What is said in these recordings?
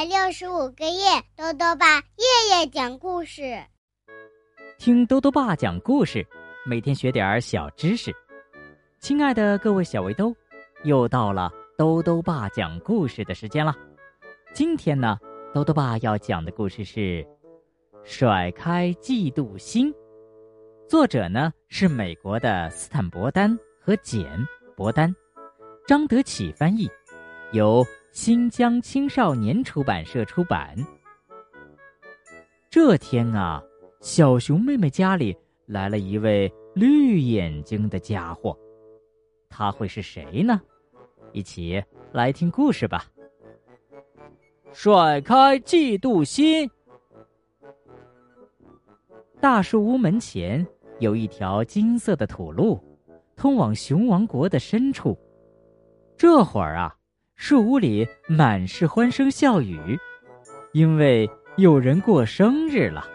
百六十五个夜，兜兜爸夜夜讲故事。听兜兜爸讲故事，每天学点小知识。亲爱的各位小围兜，又到了兜兜爸讲故事的时间了。今天呢，兜兜爸要讲的故事是《甩开嫉妒心》，作者呢是美国的斯坦伯丹和简伯丹，张德启翻译，由。新疆青少年出版社出版。这天啊，小熊妹妹家里来了一位绿眼睛的家伙，他会是谁呢？一起来听故事吧。甩开嫉妒心。大树屋门前有一条金色的土路，通往熊王国的深处。这会儿啊。树屋里满是欢声笑语，因为有人过生日了。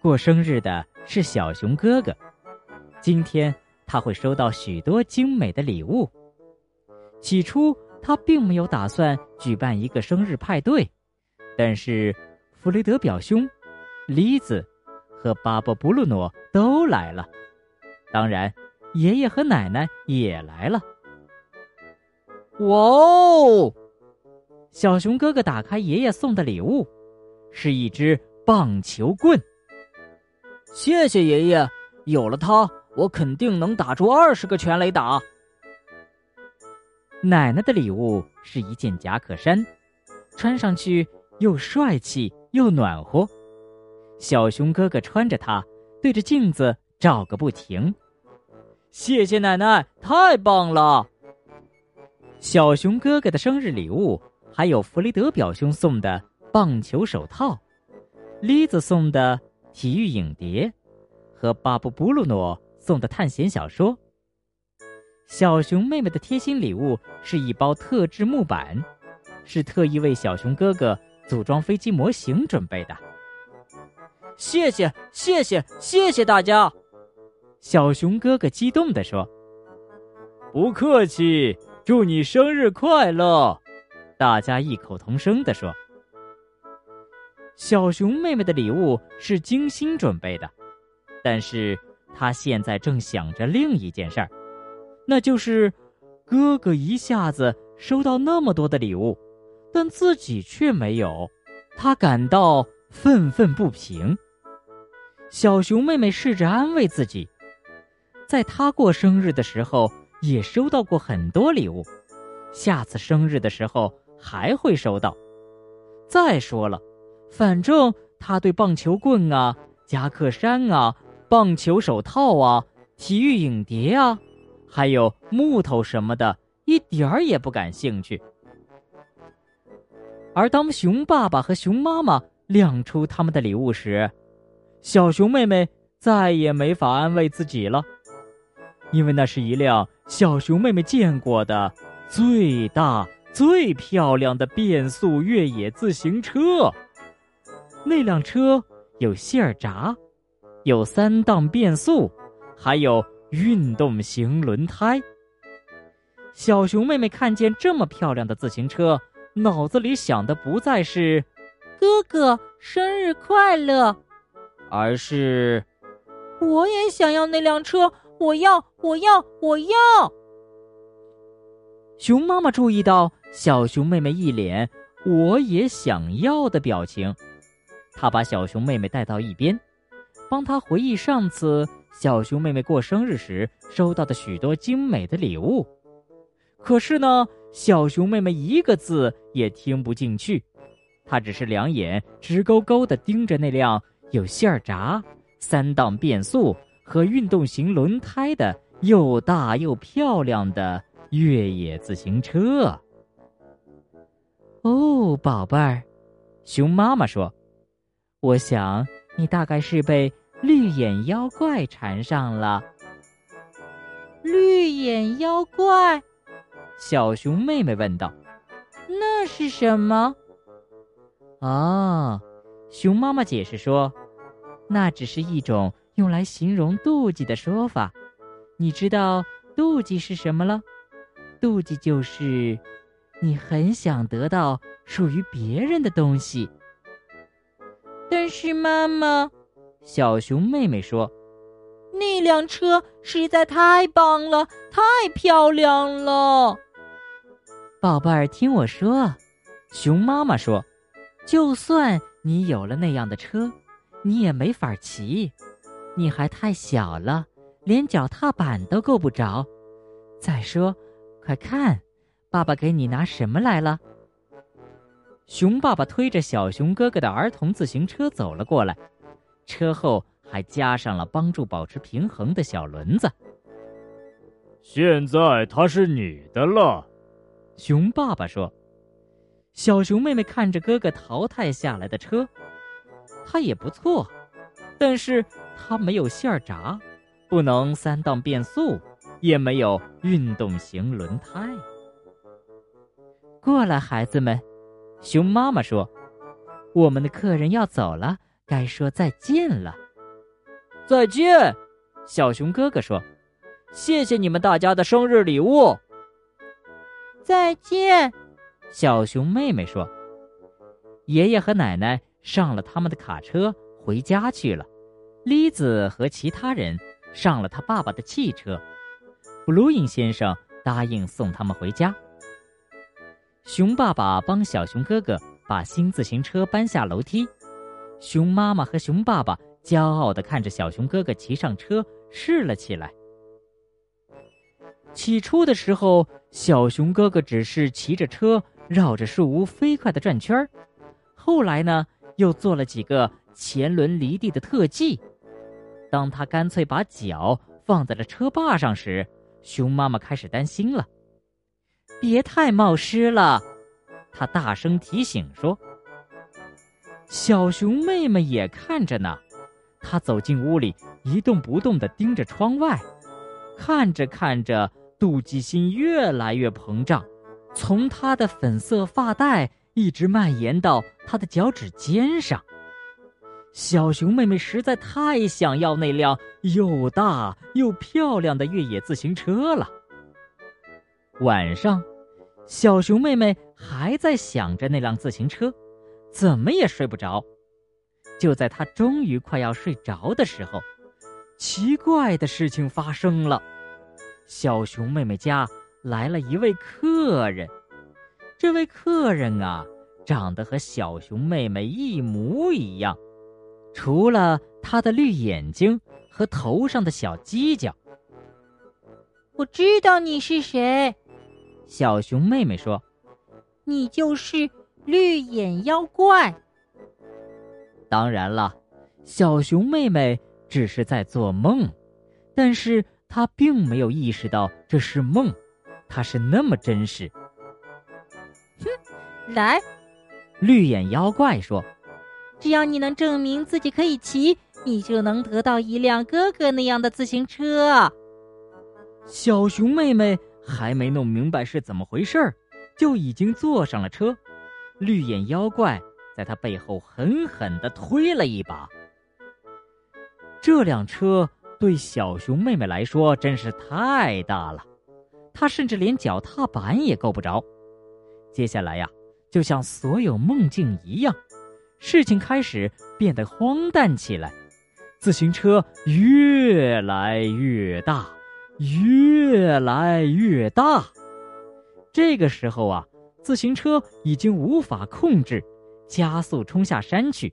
过生日的是小熊哥哥，今天他会收到许多精美的礼物。起初他并没有打算举办一个生日派对，但是弗雷德表兄、丽子和巴布布鲁诺都来了，当然，爷爷和奶奶也来了。哇哦！小熊哥哥打开爷爷送的礼物，是一只棒球棍。谢谢爷爷，有了它，我肯定能打出二十个全垒打。奶奶的礼物是一件夹克衫，穿上去又帅气又暖和。小熊哥哥穿着它，对着镜子照个不停。谢谢奶奶，太棒了！小熊哥哥的生日礼物，还有弗雷德表兄送的棒球手套，丽子送的体育影碟，和巴布布鲁诺送的探险小说。小熊妹妹的贴心礼物是一包特制木板，是特意为小熊哥哥组装飞机模型准备的。谢谢，谢谢，谢谢大家！小熊哥哥激动地说：“不客气。”祝你生日快乐！大家异口同声地说。小熊妹妹的礼物是精心准备的，但是她现在正想着另一件事儿，那就是哥哥一下子收到那么多的礼物，但自己却没有，她感到愤愤不平。小熊妹妹试着安慰自己，在她过生日的时候。也收到过很多礼物，下次生日的时候还会收到。再说了，反正他对棒球棍啊、夹克衫啊、棒球手套啊、体育影碟啊，还有木头什么的，一点儿也不感兴趣。而当熊爸爸和熊妈妈亮出他们的礼物时，小熊妹妹再也没法安慰自己了。因为那是一辆小熊妹妹见过的最大、最漂亮的变速越野自行车。那辆车有线儿闸，有三档变速，还有运动型轮胎。小熊妹妹看见这么漂亮的自行车，脑子里想的不再是“哥哥生日快乐”，而是“我也想要那辆车。”我要，我要，我要！熊妈妈注意到小熊妹妹一脸“我也想要”的表情，她把小熊妹妹带到一边，帮她回忆上次小熊妹妹过生日时收到的许多精美的礼物。可是呢，小熊妹妹一个字也听不进去，她只是两眼直勾勾地盯着那辆有线儿闸、三档变速。和运动型轮胎的又大又漂亮的越野自行车。哦，宝贝儿，熊妈妈说：“我想你大概是被绿眼妖怪缠上了。”绿眼妖怪？小熊妹妹问道：“那是什么？”啊，熊妈妈解释说：“那只是一种。”用来形容妒忌的说法，你知道妒忌是什么了？妒忌就是你很想得到属于别人的东西。但是妈妈，小熊妹妹说：“那辆车实在太棒了，太漂亮了。”宝贝儿，听我说，熊妈妈说：“就算你有了那样的车，你也没法骑，你还太小了，连脚踏板都够不着。再说，快看，爸爸给你拿什么来了？”熊爸爸推着小熊哥哥的儿童自行车走了过来，车后还加上了帮助保持平衡的小轮子。现在它是你的了。熊爸爸说：“小熊妹妹看着哥哥淘汰下来的车，它也不错，但是它没有线闸，不能三档变速，也没有运动型轮胎。”过来，孩子们，熊妈妈说：“我们的客人要走了，该说再见了。”再见，小熊哥哥说：“谢谢你们大家的生日礼物。”再见，小熊妹妹说：“爷爷和奶奶上了他们的卡车回家去了，栗子和其他人上了他爸爸的汽车。布鲁因先生答应送他们回家。熊爸爸帮小熊哥哥把新自行车搬下楼梯，熊妈妈和熊爸爸骄傲地看着小熊哥哥骑上车试了起来。”起初的时候，小熊哥哥只是骑着车绕着树屋飞快的转圈儿，后来呢，又做了几个前轮离地的特技。当他干脆把脚放在了车把上时，熊妈妈开始担心了：“别太冒失了！”他大声提醒说。小熊妹妹也看着呢，她走进屋里，一动不动地盯着窗外，看着看着。妒忌心越来越膨胀，从他的粉色发带一直蔓延到他的脚趾尖上。小熊妹妹实在太想要那辆又大又漂亮的越野自行车了。晚上，小熊妹妹还在想着那辆自行车，怎么也睡不着。就在她终于快要睡着的时候，奇怪的事情发生了。小熊妹妹家来了一位客人，这位客人啊，长得和小熊妹妹一模一样，除了他的绿眼睛和头上的小犄角。我知道你是谁，小熊妹妹说：“你就是绿眼妖怪。”当然了，小熊妹妹只是在做梦，但是。她并没有意识到这是梦，她是那么真实。哼，来，绿眼妖怪说：“只要你能证明自己可以骑，你就能得到一辆哥哥那样的自行车。”小熊妹妹还没弄明白是怎么回事儿，就已经坐上了车。绿眼妖怪在他背后狠狠地推了一把。这辆车。对小熊妹妹来说真是太大了，她甚至连脚踏板也够不着。接下来呀，就像所有梦境一样，事情开始变得荒诞起来。自行车越来越大，越来越大。这个时候啊，自行车已经无法控制，加速冲下山去。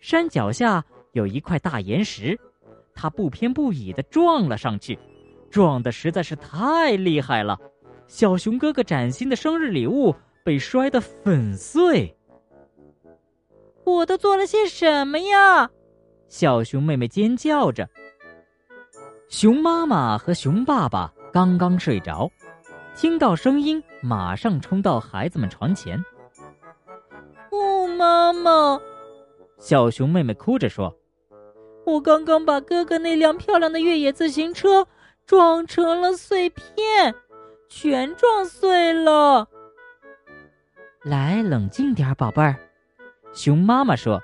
山脚下有一块大岩石。他不偏不倚地撞了上去，撞的实在是太厉害了。小熊哥哥崭新的生日礼物被摔得粉碎。我都做了些什么呀？小熊妹妹尖叫着。熊妈妈和熊爸爸刚刚睡着，听到声音，马上冲到孩子们床前。哦，妈妈！小熊妹妹哭着说。我刚刚把哥哥那辆漂亮的越野自行车撞成了碎片，全撞碎了。来，冷静点，宝贝儿。熊妈妈说：“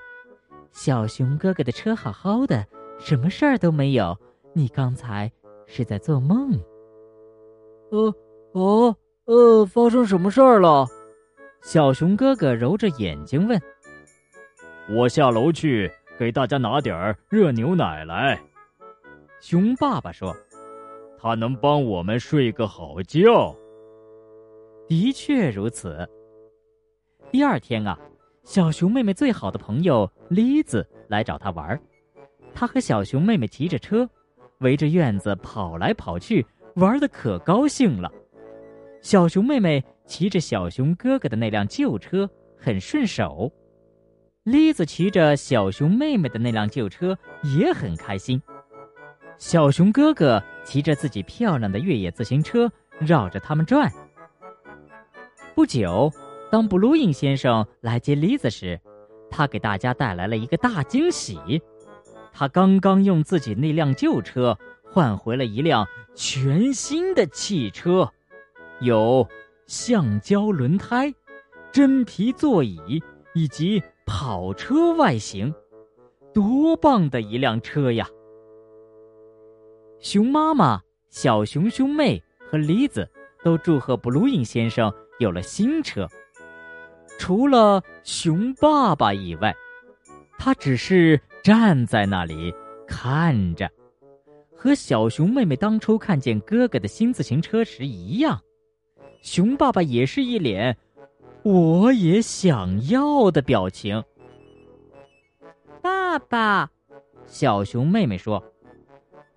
小熊哥哥的车好好的，什么事儿都没有。你刚才是在做梦。”呃，哦，呃，发生什么事儿了？小熊哥哥揉着眼睛问。我下楼去给大家拿点儿热牛奶来。熊爸爸说：“它能帮我们睡个好觉。”的确如此。第二天啊，小熊妹妹最好的朋友栗子来找她玩儿。她和小熊妹妹骑着车，围着院子跑来跑去，玩的可高兴了。小熊妹妹骑着小熊哥哥的那辆旧车，很顺手。栗子骑着小熊妹妹的那辆旧车也很开心。小熊哥哥骑着自己漂亮的越野自行车绕着他们转。不久，当布鲁因先生来接栗子时，他给大家带来了一个大惊喜。他刚刚用自己那辆旧车换回了一辆全新的汽车，有橡胶轮胎、真皮座椅以及。跑车外形，多棒的一辆车呀！熊妈妈、小熊兄妹和梨子都祝贺布鲁因先生有了新车。除了熊爸爸以外，他只是站在那里看着，和小熊妹妹当初看见哥哥的新自行车时一样。熊爸爸也是一脸。我也想要的表情。爸爸，小熊妹妹说：“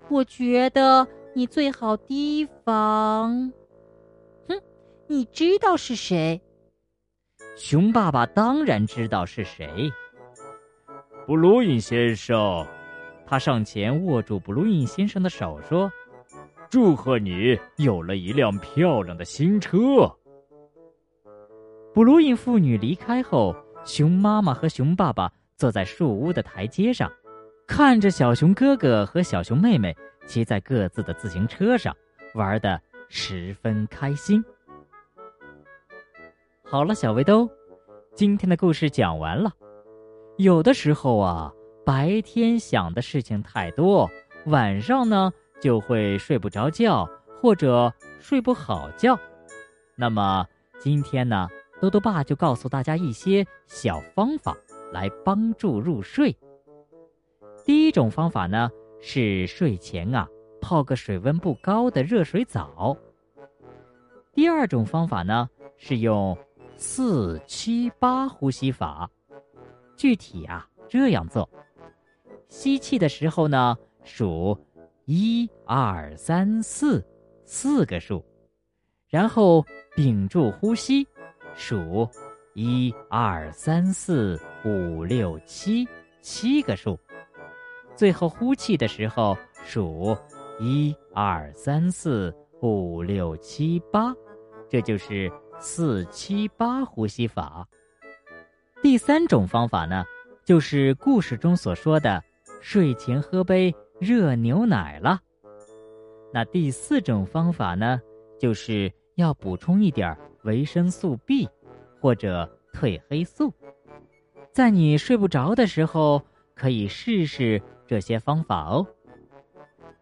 我觉得你最好提防。”哼，你知道是谁？熊爸爸当然知道是谁。布鲁因先生，他上前握住布鲁因先生的手说：“祝贺你有了一辆漂亮的新车。”布鲁因父女离开后，熊妈妈和熊爸爸坐在树屋的台阶上，看着小熊哥哥和小熊妹妹骑在各自的自行车上，玩得十分开心。好了，小围兜，今天的故事讲完了。有的时候啊，白天想的事情太多，晚上呢就会睡不着觉或者睡不好觉。那么今天呢？多多爸就告诉大家一些小方法来帮助入睡。第一种方法呢是睡前啊泡个水温不高的热水澡。第二种方法呢是用四七八呼吸法，具体啊这样做：吸气的时候呢数一二三四四个数，然后屏住呼吸。数，一二三四五六七，七个数。最后呼气的时候数，一二三四五六七八，这就是四七八呼吸法。第三种方法呢，就是故事中所说的睡前喝杯热牛奶了。那第四种方法呢，就是要补充一点维生素 B，或者褪黑素，在你睡不着的时候，可以试试这些方法哦。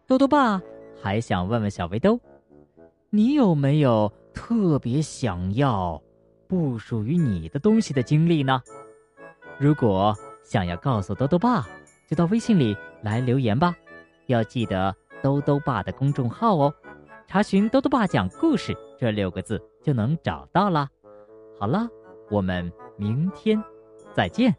豆豆爸还想问问小围兜，你有没有特别想要不属于你的东西的经历呢？如果想要告诉兜兜爸，就到微信里来留言吧。要记得兜兜爸的公众号哦，查询“兜兜爸讲故事”这六个字就能找到啦。好了，我们明天再见。